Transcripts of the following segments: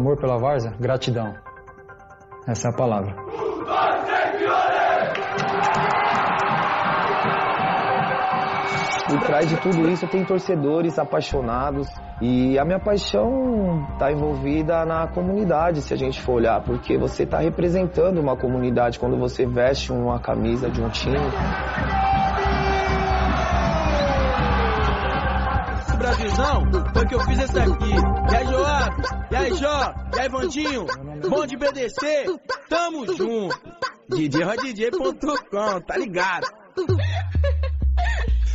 amor pela Várzea? Gratidão. Essa é a palavra. Por trás de tudo isso tem torcedores apaixonados e a minha paixão está envolvida na comunidade, se a gente for olhar, porque você está representando uma comunidade quando você veste uma camisa de um time. Brasilzão, foi que eu fiz esse aqui. E aí, Joab? E aí, Jó? E aí, Vandinho? Bom de BDC? Tamo junto. DJRodJ.com, tá ligado?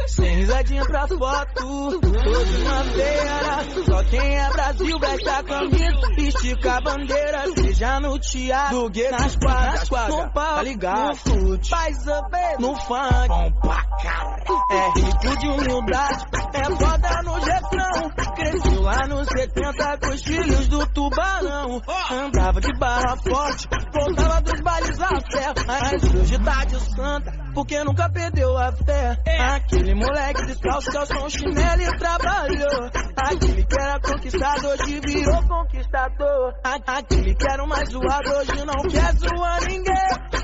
Sem risadinha pra foto, todos na feira. Só quem é Brasil veste a camisa, estica a bandeira. Seja no teatro, no gueto, nas quadras, no pau, tá ligado? No fute, faz up, no funk, bom pra caralho. É rico de humildade, é foda no jeitão. Cresceu lá nos 70 com os filhos do tubarão. Andava de barra forte, voltava dos bailes a fé. Mas hoje tá de santa, porque nunca perdeu a fé. Aquele moleque descalço, calção, chinelo e trabalhou. Aquele que era conquistado, hoje virou conquistador. Aquele que era mais zoado, hoje não quer zoar ninguém.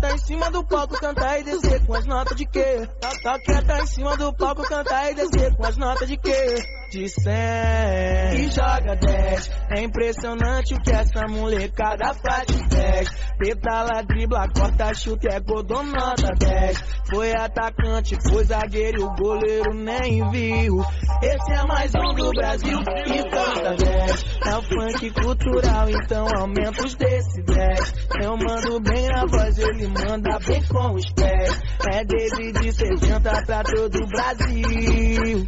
Tá em cima do palco, cantar e descer com as notas de quê? Só quer tá em cima do palco, cantar e descer com as notas de quê? De 100 e joga 10. É impressionante o que essa molecada faz de 10. Pedala, dribla, corta, chute, é gol, dou nota 10. Foi atacante, foi zagueiro o goleiro nem viu. Esse é mais um do Brasil e canta 10. É o funk cultural, então aumenta os decibéis. Eu mando bem na voz, ele manda bem com os pés. É David 60 pra todo o Brasil.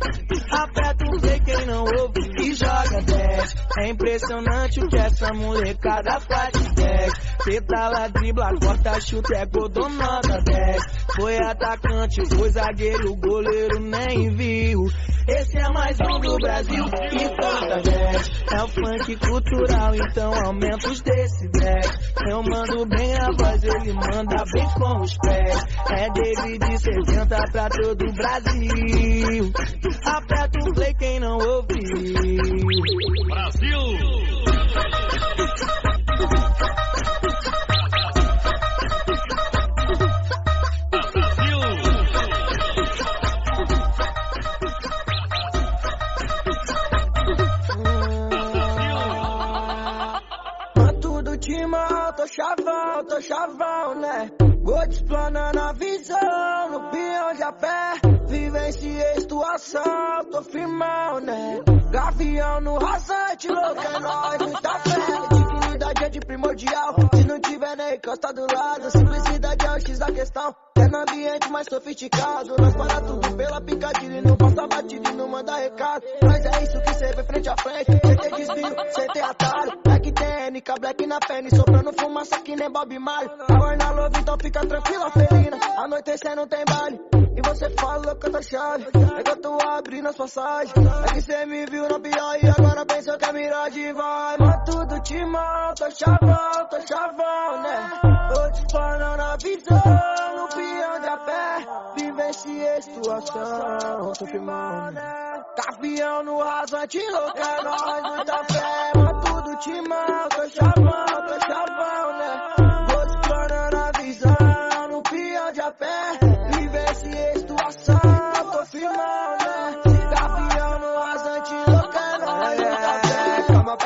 Aperta o play quem não ouve e joga 10. É impressionante o que essa molecada faz de 10. Pedala, dribla, corta, chute, é gol, dou nota 10. Foi atacante, foi zagueiro, goleiro nem viu. Esse é mais um do Brasil e canta 10. É o funk cultural, então aumenta os decibéis. Eu mando bem a voz, ele manda bem com os pés. É David 60 pra todo o Brasil. Aperta o play quem não ouviu. Brasil! Tô chavão, tô chavão, né? Vou explanando a Tô firmão, né? Gavião no rasante, louco, é nóis, muita fé. Dignidade é de primordial. Se não tiver nem encosta do lado, simplicidade é o X da questão. É no ambiente mais sofisticado. Nós para tudo pela picadilha. Não passa batida e não manda recado. Mas é isso que cê vê frente a frente. Cê tem desvio, cê tem atalho. Black tem NK, black na pele. Soprando fumaça que nem Bob Marley. Agora na love, então fica tranquila, felina. Anoitecendo tem baile. E você fala que eu tô chave. É que eu tô abrindo as passagens. É que cê me viu no pior e agora pensou que é miragem vai. Mas tudo timão, tô chavão, tô chavão, né? Te falando a visão, no peão de a pé. Vivenciei situação, tô firmão, né? Capião no rasante, louco, é nóis, muita fé. Mas tudo tô chavão, tô chavão,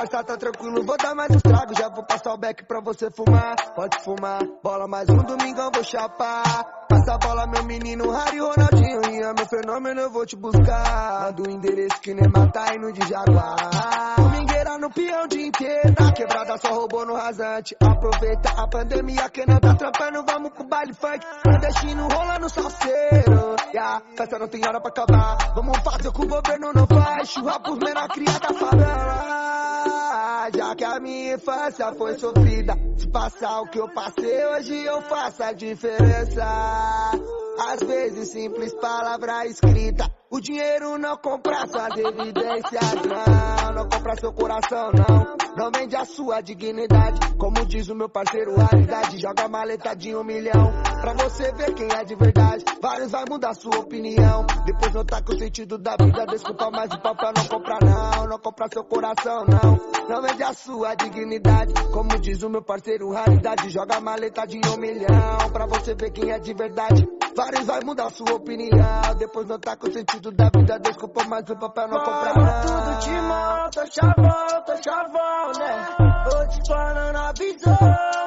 fé. Calma, parça, tá tranquilo, vou dar mais um trago. Já vou passar o beck pra você fumar. Pode fumar, bola mais um domingão, vou chapar. Passa a bola, meu menino, Harry Ronaldinho. E é meu fenômeno, eu vou te buscar. Manda o endereço que nem matar indo de Jaguar. Domingueira no peão dia inteiro. Quebrada só roubou no rasante. Aproveita a pandemia que não tá trampando, vamos pro baile funk. Clandestino rolando salseiro. Yeah, festa não tem hora pra acabar. Vamos fazer o que o governo não faz. Churra por menor criada favela. Já que a minha infância foi sofrida. Se passar o que eu passei, hoje eu faço a diferença. Às vezes, simples palavra escrita. O dinheiro não compra suas evidências, não. Não compra seu coração, não. Não vende a sua dignidade. Como diz o meu parceiro, a idade joga maleta de um milhão. Pra você ver quem é de verdade. Vários vai mudar sua opinião. Depois notar que o sentido da vida desculpa mais de papel não comprar não. Não comprar seu coração, não. Não vende a sua dignidade. Como diz o meu parceiro, raridade. Joga maleta de um milhão. Pra você ver quem é de verdade. Vários vai mudar sua opinião. Depois notar que o sentido da vida desculpa mais o papel não comprar não. Tudo de mão, tô chavão, tô chavão, né? Tô te falando a visão,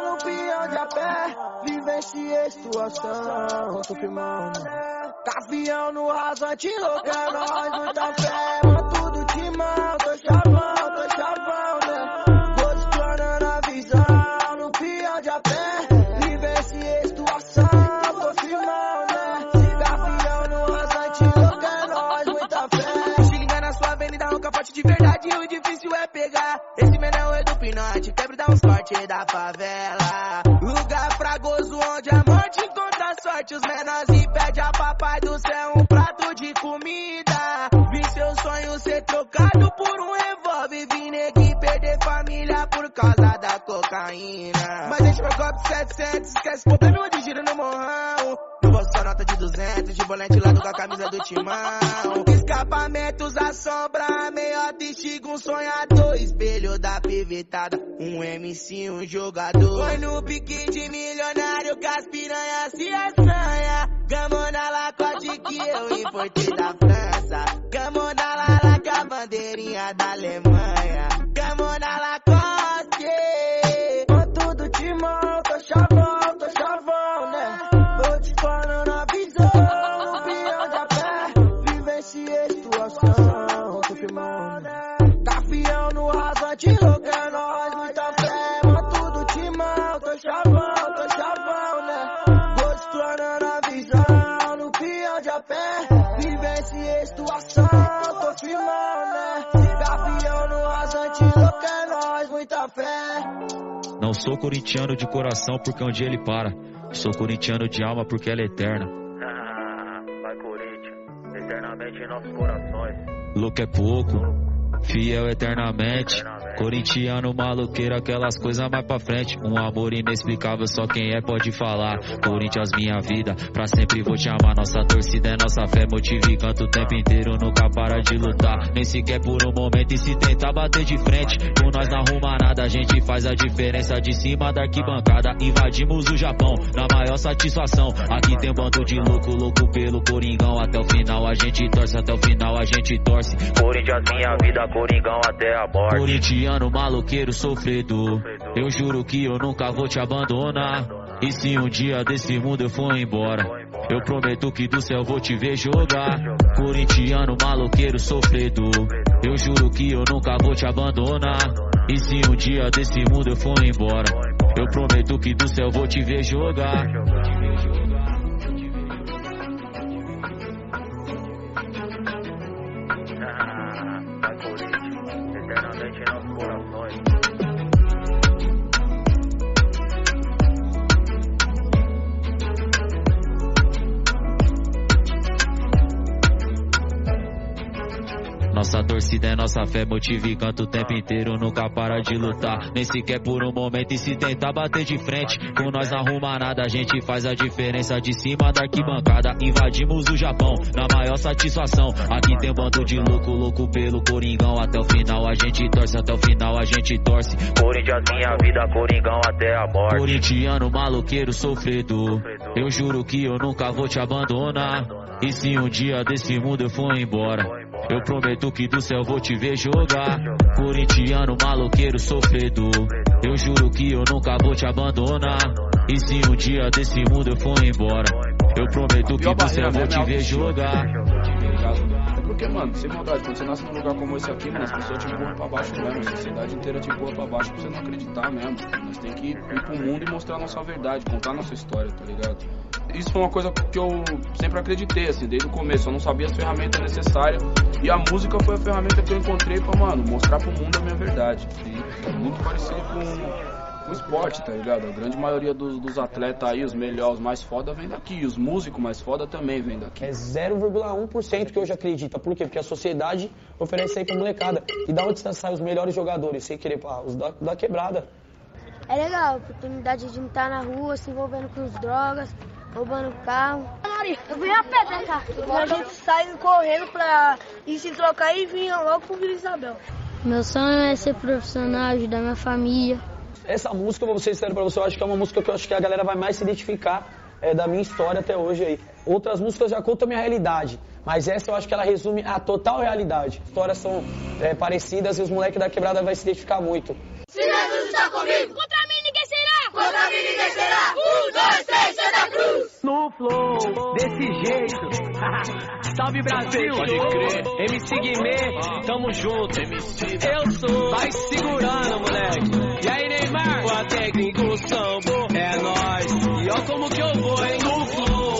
no peão de a pé. Vivenciei situação, tô filmando. Gavião no rasante, louco, é nóis, muita fé. Mano, tudo de mão, tô chavão, tô chavão, né? Tô te falando a visão, no peão de a pé. É nóis, muita fé. Se liga na sua avenida, ronca forte de verdade, o difícil é pegar. Esse menão é do pinote, quebra dá uns cortes da favela. Lugar fragoso onde a morte encontra a sorte. Os menores e pede a papai do céu um prato de comida. Vi seu sonho ser trocado por um revólver. Vi neguinho perder família por causa da cocaína. Mas deixa meu copo 700, esquece problema de giro no morrão. Nota de 200, de bolete lado com a camisa do timão. Escapamentos, a sombra, meiota, estiga um sonhador. Espelho da pivetada, um MC, um jogador. Foi no pique de milionário que as piranhas se assanha. Gamona lacote que eu importei da França. Gamona lala com a bandeirinha da Alemanha. Gamona lacoste. Não sou corintiano de coração porque um dia ele para. Sou corintiano de alma porque ela é eterna. Vai Corinthians, eternamente em nossos corações. Louco é pouco, fiel eternamente. Corintiano maloqueiro, aquelas coisas mais pra frente. Um amor inexplicável, só quem é pode falar. Corinthians, minha vida, pra sempre vou te amar. Nossa torcida é nossa fé, motive e canto o tempo inteiro, nunca para de lutar. Nem sequer por um momento e se tentar bater de frente. Com nós não arruma nada, a gente faz a diferença de cima da arquibancada. Invadimos o Japão, na maior satisfação. Aqui tem um bando de louco, louco pelo Coringão. Até o final a gente torce, até o final a gente torce. Corinthians, minha vida, Coringão até a morte. Maloqueiro sofredor. Eu juro que eu nunca vou te abandonar. E se um dia desse mundo eu for embora, eu prometo que do céu vou te ver jogar. Corintiano maloqueiro sofredor. Eu juro que eu nunca vou te abandonar. E se um dia desse mundo eu for embora, eu prometo que do céu vou te ver jogar. channel 4. Nossa torcida é nossa fé, motiva e canta o tempo inteiro, nunca para de lutar. Nem sequer por um momento e se tentar bater de frente. Com nós não arruma nada, a gente faz a diferença de cima da arquibancada. Invadimos o Japão, na maior satisfação. Aqui tem um bando de louco, louco pelo Coringão. Até o final a gente torce, até o final a gente torce. Corinthians, minha vida, Coringão até a morte. Corintiano maloqueiro sofredor. Eu juro que eu nunca vou te abandonar. E se um dia desse mundo eu for embora, eu prometo que do céu vou te ver jogar. Corintiano maloqueiro sofredor. Eu juro que eu nunca vou te abandonar. E se um dia desse mundo eu for embora, eu prometo que do céu vou te ver jogar. Porque, mano, sem maldade, quando você nasce num lugar como esse aqui, mano, as pessoas te empurram pra baixo mesmo. A sociedade inteira te empurra pra baixo pra você não acreditar mesmo. Nós tem que ir pro mundo e mostrar a nossa verdade, contar a nossa história, tá ligado? Isso foi uma coisa que eu sempre acreditei, assim, desde o começo. Eu não sabia as ferramentas necessárias. E a música foi a ferramenta que eu encontrei pra, mano, mostrar pro mundo a minha verdade. E é muito parecido com o esporte, tá ligado? A grande maioria dos, dos atletas aí, os melhores, os mais foda, vem daqui. Os músicos mais foda também vêm daqui. É 0,1% que hoje acredita. Por quê? Porque a sociedade oferece aí pra molecada. E da onde saem os melhores jogadores? Sem querer, pá, os da, da quebrada. É legal, a oportunidade de estar na rua, se envolvendo com as drogas, roubando carro. Eu vim a pé pra cá. A gente sai correndo pra ir se trocar e vinha logo pro Vila Isabel. Meu sonho é ser profissional, ajudar minha família. Essa música, eu vou ser sincero pra você, eu acho que é uma música que eu acho que a galera vai mais se identificar é, da minha história até hoje aí. Outras músicas já contam a minha realidade, mas essa eu acho que ela resume a total realidade. As histórias são é, parecidas e os moleques da quebrada vai se identificar muito. Se Jesus está comigo, contra mim ninguém será. Contra mim ninguém será. Um, dois, três, Santa Cruz. No flow, desse jeito. Salve Brasil, pode crer. MC Guimê, tamo junto. Eu sou, vai segurando, moleque. E aí, Neymar? O a técnico sambo é nóis. E ó como que eu vou, hein? No flow,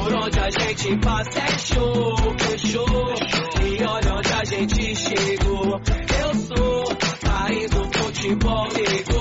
por onde a gente passa é show, fechou. E olha onde a gente chegou. Eu sou, país do futebol negou.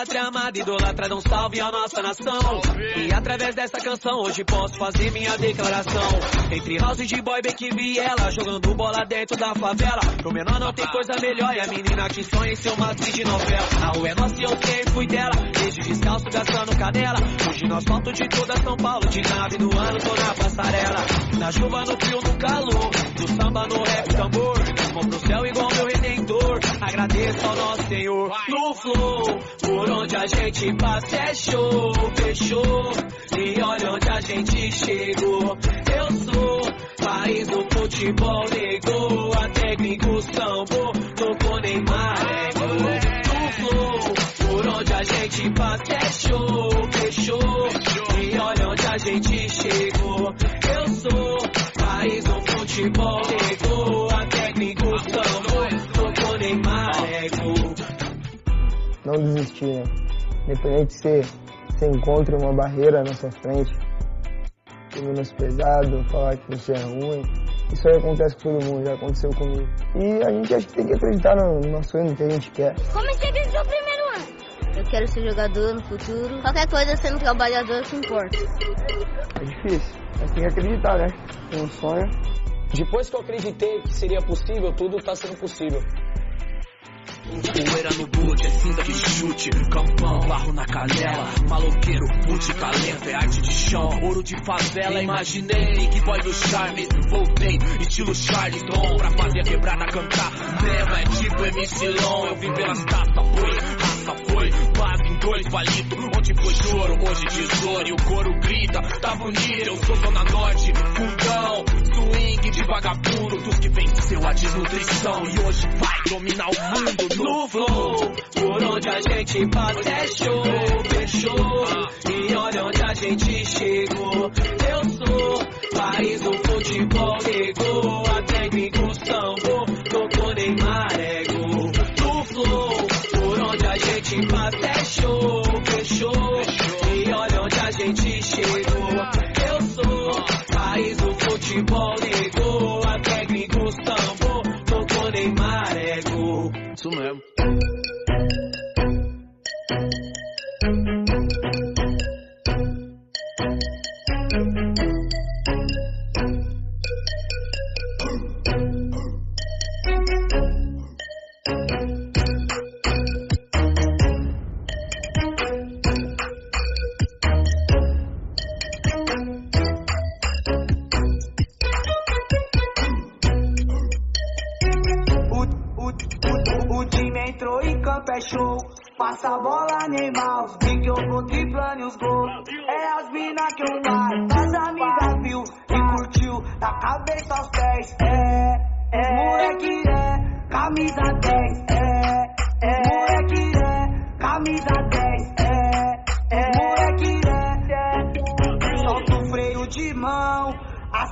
Pátria amada, idolatra, um salve à nossa nação. E através dessa canção, hoje posso fazer minha declaração. Entre house de boy, bem que vi ela, jogando bola dentro da favela. Pro menor não tem coisa melhor, e a menina que sonha em ser uma atriz de novela. A rua é nossa e eu sempre fui dela, desde descalço gastando canela. Hoje no asfalto de toda São Paulo, de nave no ano, tô na passarela. Na chuva, no frio, no calor, do samba, no rap, tambor. Vou pro céu igual meu redentor, agradeço ao nosso Senhor. No flow, por onde a gente passa é show, fechou. E olha onde a gente chegou. Eu sou país do futebol, negou. A técnico sambo, tocou Neymar, negou. Por onde a gente passa é show, fechou. E olha onde a gente chegou. Eu sou país do futebol, né? Independente se você encontra uma barreira na sua frente, ser menosprezado, falar que você é ruim. Isso aí acontece com todo mundo, já aconteceu comigo. E a gente acho que tem que acreditar no nosso sonho, no que a gente quer. Como você desde o primeiro ano? Eu quero ser jogador no futuro. Qualquer coisa sendo trabalhador que importa. É difícil, mas tem que acreditar, né? Tem um sonho. Depois que eu acreditei que seria possível, tudo está sendo possível. Poeira no boot, é cinta de chute, campão, barro na canela, maloqueiro, multi talento, é arte de chão, ouro de favela, imaginei, Big Boy do Charme, voltei, estilo Charlton, pra fazer a quebrada cantar, tema é tipo MC Long, eu vim pelas taças, foi, raça foi, quase em dois palitos, onde foi choro, hoje tesouro, e o coro grita, tá bonito, eu sou Zona Norte, fundão, swing de vagabundo, dos que venceu a desnutrição, e hoje vai dominar o mundo, no flow. Por onde a gente passa é show, fechou. E olha onde a gente chegou. Eu sou país do futebol, negou. A técnico sambo, tocou Neymar, ego. No flow, por onde a gente passa é show, Isso mesmo.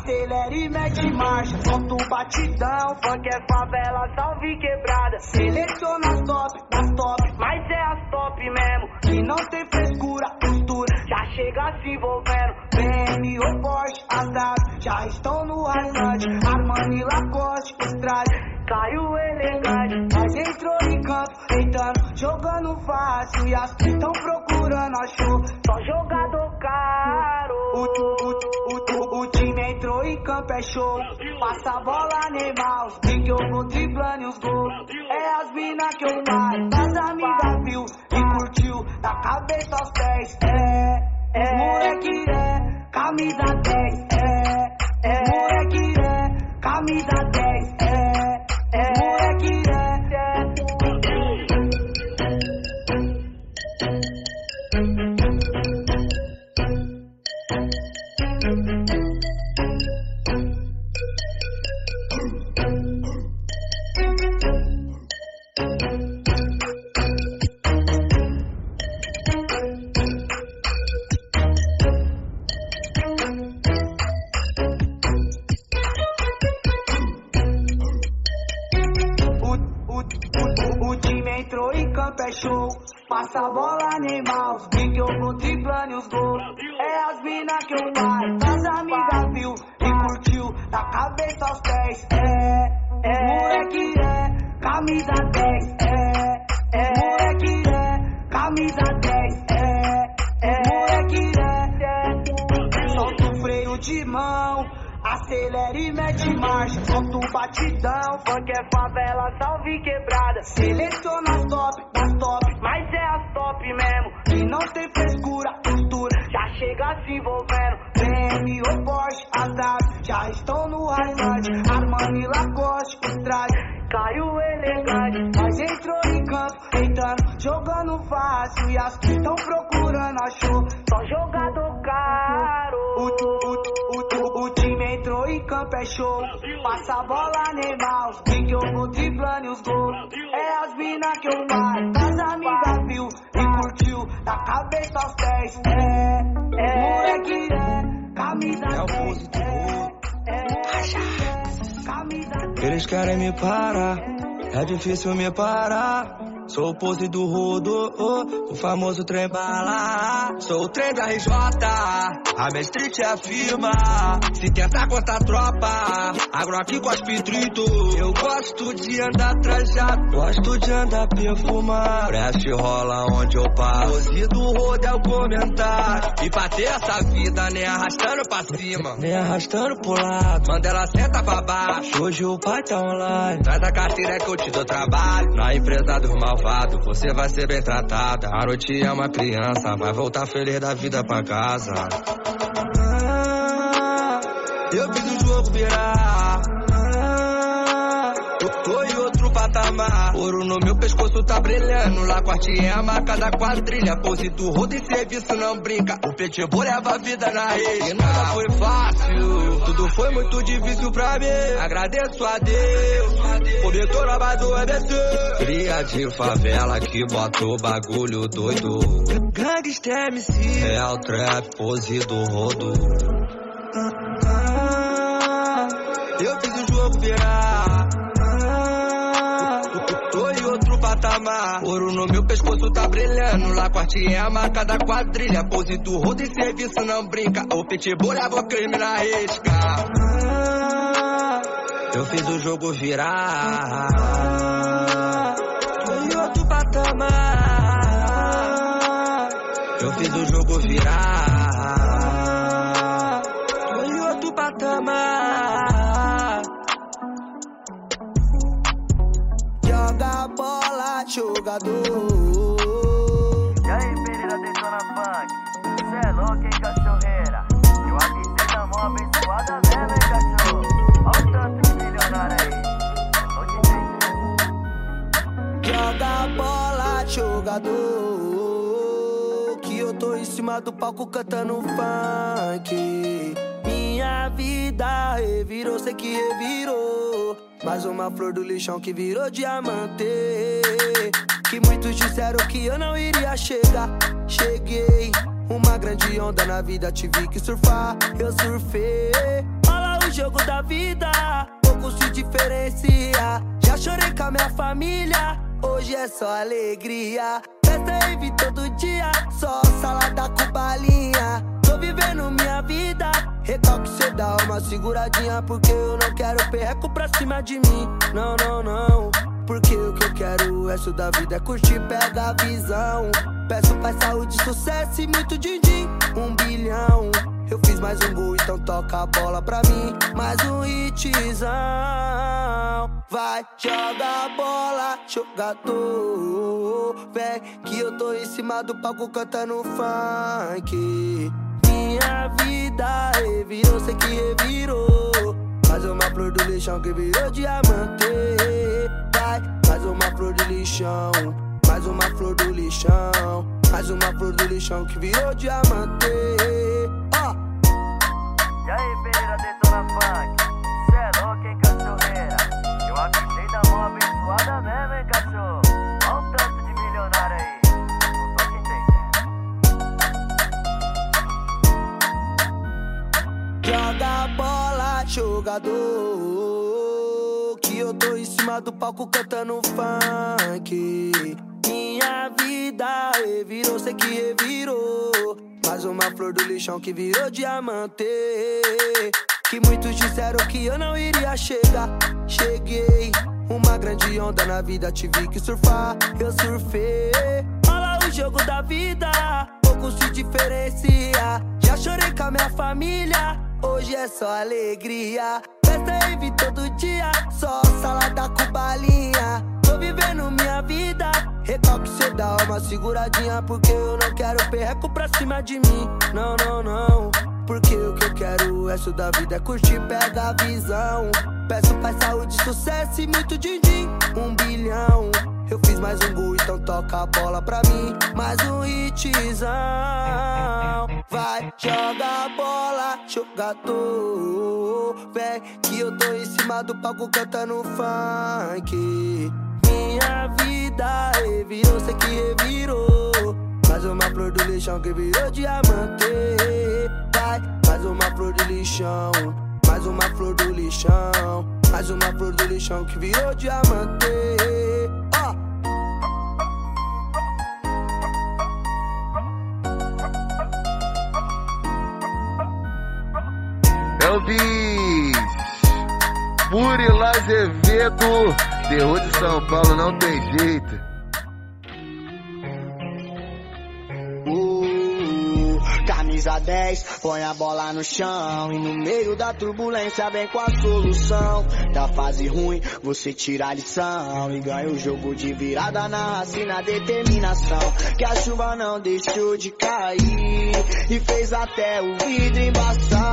Acelera e mete marcha, solta o batidão. Funk é favela, salve quebrada. Seleciona as top, das top, mas é as top mesmo. Que não tem frescura, postura, já chega se envolvendo. BM ou Porsche, as já estão no rasante. Armani, Lacoste, Estrade. Caiu elegante, mas entrou em campo, deitando, jogando fácil. E as que estão procurando, achou só jogador caro. O, time entrou em campo, é show. Passa a bola, Neymar. Os que eu vou driblando e os gols. É as mina que eu mais. As amigas viu e curtiu. Da cabeça aos pés. É, é. Moleque é. Camisa 10. É, é. Moleque é. Camisa 10. É, é. Camisa 10. É, é. Moleque é. Solta o freio de mão. Acelera e mete marcha, solta o batidão. Funk é favela, salve quebrada. Seleciona as top, das top, mas é as top mesmo. Que não tem frescura, postura, já chega se envolvendo. BM ou Porsche, as já estão no highlight. Armani Lacoste, os trajes. Caiu elegante, fácil. E as que estão procurando achou, só jogador caro. O, o, o, o, o time entrou em campo, é show. Passa a bola, Neymar. Os que eu vou driblando e os gols. É as mina que eu mato. As amigas viu e curtiu. Da cabeça aos pés. É, é. Moleque é. Camisa 10. É, é. Camisa 10. Eles querem me parar, é difícil me parar. Sou o pose do rodo, o famoso trem bala. Sou o trem da RJ, a minha street é a firma. Se tentar contar tropa, agro aqui com as pitrito. Eu gosto de andar trajado, gosto de andar perfumado. Preste rola onde eu passo. Pose do rodo é o comentário. E pra ter essa vida, nem arrastando pra cima, nem arrastando pro lado. Mandela senta pra baixo. Hoje o pai tá online. Traz a carteira que eu te dou trabalho. Na empresa dos malvados, você vai ser bem tratada. A noite é uma criança, vai voltar feliz da vida pra casa. Ah, eu fiz o jogo virar. Ah, eu tô em outro patamar. Ouro no meu pescoço tá brilhando. Lá corte é a marca da quadrilha. Pose do rodo em serviço não brinca. O pitbull leva a vida na rede. E nada foi fácil. Tudo foi muito difícil pra mim. Agradeço a Deus. Na base do EBC. Cria de favela que bota o bagulho doido. Gangsta MC. Real trap, pose do rodo. Ouro no meu pescoço tá brilhando. Lá corte é a marca da quadrilha. Pose do rodo em serviço não brinca. O pitbull leva o crime na risca. Ah, eu fiz o jogo virar. Tô em outro patamar. Eu fiz o jogo virar. Jogador. E aí, Pereira Detona Funk? Cê é louco, hein, cachorreira? Eu avisei na mão abençoada mesmo, hein, cachorro? Olha o tanto de milionário aí. Joga bola, jogador. Que eu tô em cima do palco cantando funk. Minha vida revirou, sei que revirou. Mais uma flor do lixão que virou diamante. Que muitos disseram que eu não iria chegar. Cheguei. Uma grande onda na vida, tive que surfar. Eu surfei. Olha o jogo da vida, pouco se diferencia. Já chorei com a minha família, hoje é só alegria. Festa em todo dia, só salada com balinha. Tô vivendo minha vida, recalque cê dá uma seguradinha. Porque eu não quero perreco pra cima de mim. Não, não, não. Porque o que eu quero, o resto da vida é curtir, pega a visão. Peço paz, saúde, sucesso e muito din-din. Um bilhão. Eu fiz mais um gol, então toca a bola pra mim. Mais um hitzão. Vai, joga a bola, jogador. Vem, que eu tô em cima do palco cantando funk. Minha vida revirou, sei que revirou. Mais uma flor do lixão que virou diamante. Vai, mais uma flor do lixão. Mais uma flor do lixão. Mais uma flor do lixão que virou diamante. Jogador. Que eu tô em cima do palco cantando funk. Minha vida revirou, sei que revirou. Mais uma flor do lixão que virou diamante. Que muitos disseram que eu não iria chegar. Cheguei. Uma grande onda na vida, tive que surfar. Eu surfei. Olha o jogo da vida, pouco se diferencia. Já chorei com a minha família, é só alegria. Festa em todo dia, só salada com balinha. Tô vivendo minha vida, recalque cê dá uma seguradinha. Porque eu não quero perreco pra cima de mim. Não, não, não. Porque o que eu quero, o resto da vida é curtir, pega a visão. Peço paz, saúde, sucesso e muito din-din. Um bilhão. Mais um gol, então toca a bola pra mim. Mais um hitzão. Vai, joga a bola, jogador. Vem, que eu tô em cima do palco cantando funk. Minha vida revirou, sei que revirou. Mais uma flor do lixão que virou diamante. Vai, mais uma flor do lixão. Mais uma flor do lixão. Mais uma flor do lixão que virou diamante. Azevedo, terror de São Paulo, não tem jeito. Camisa 10, põe a bola no chão. E no meio da turbulência vem com a solução. Da fase ruim, você tira a lição. E ganha o jogo de virada na raça e na determinação. Que a chuva não deixou de cair. E fez até o vidro embaçar.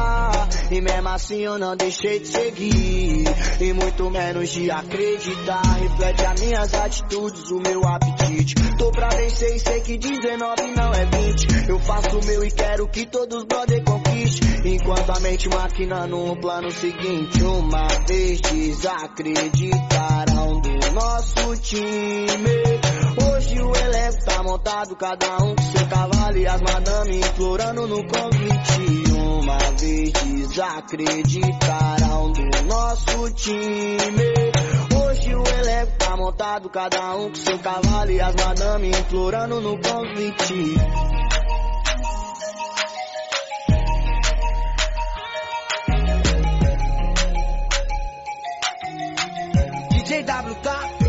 E mesmo assim eu não deixei de seguir. E muito menos de acreditar. Reflete as minhas atitudes, o meu apetite. Tô pra vencer e sei que 19 não é 20. Eu faço o meu e quero que todos brother conquiste. Enquanto a mente maquinando um plano seguinte. Uma vez desacreditaram do nosso time. Hoje o elenco tá montado, cada um com seu cavalo e as madame implorando no convite. Uma vez desacreditaram do nosso time. Hoje o elenco tá montado, cada um com seu cavalo e as madame implorando no convite. DJ WK,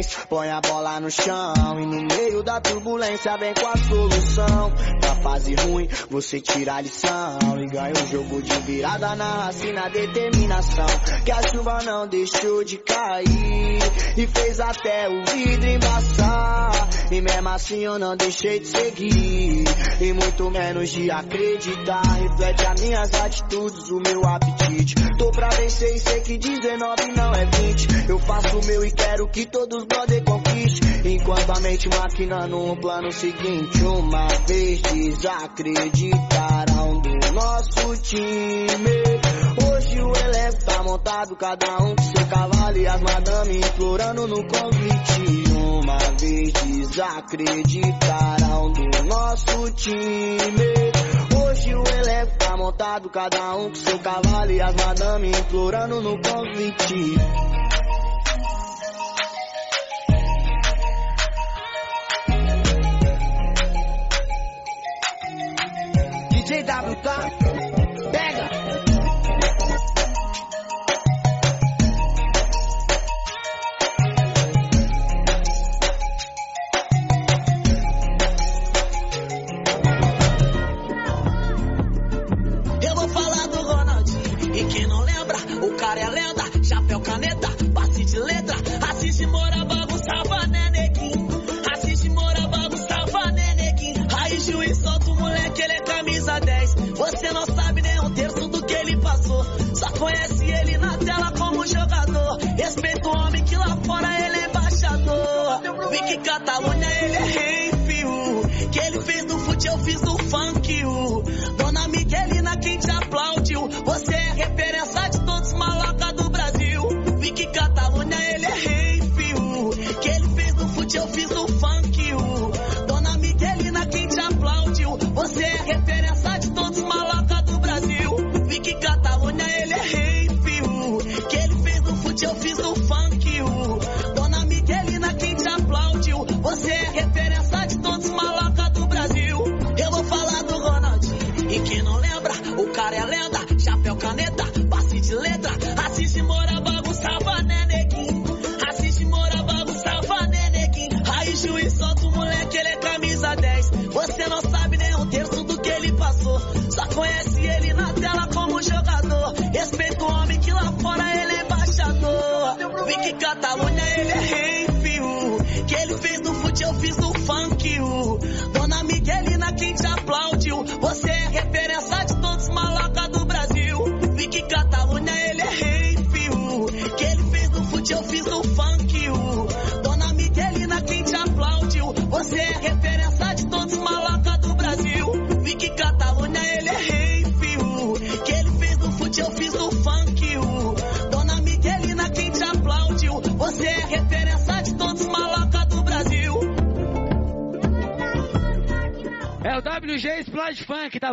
10, põe a bola no chão. E no meio da turbulência vem com a solução. Da fase ruim, você tira a lição. E ganha o jogo de virada na raça e na determinação. Que a chuva não deixou de cair. E fez até o vidro embaçar. E mesmo assim eu não deixei de seguir. E muito menos de acreditar. Reflete as minhas atitudes, o meu apetite. Tô pra vencer e sei que 19 não é 20. Eu faço o meu e quero que todos brother conquiste. Enquanto a mente maquinando um plano seguinte. Uma vez desacreditaram do nosso time. Hoje o elenco tá montado, cada um com seu cavalo e as madame implorando no convite. Uma vez desacreditaram do nosso time. Hoje o elenco tá montado, cada um com seu cavalo e as madame implorando no convite. WK, conhece ele na tela como jogador. Respeita o homem que lá fora ele é embaixador. Vicky Catalunha, ele é rei, fio. Que ele fez no fute, eu fiz no funk. Dona Miguelina, quem te aplaudiu. Você é referência de todos os maloca do Brasil. Vicky Catalunha, ele é rei, fio. Que ele fez no fute, eu fiz no funk, juiz solta o moleque, ele é camisa 10. Você não sabe nem um terço do que ele passou. Só conhece ele na tela como jogador. Respeita o homem que lá fora ele é embaixador. Vicky Catalunha, ele é rei, fio. Que ele fez no fute, eu fiz no WG Splash Funk, tá bom?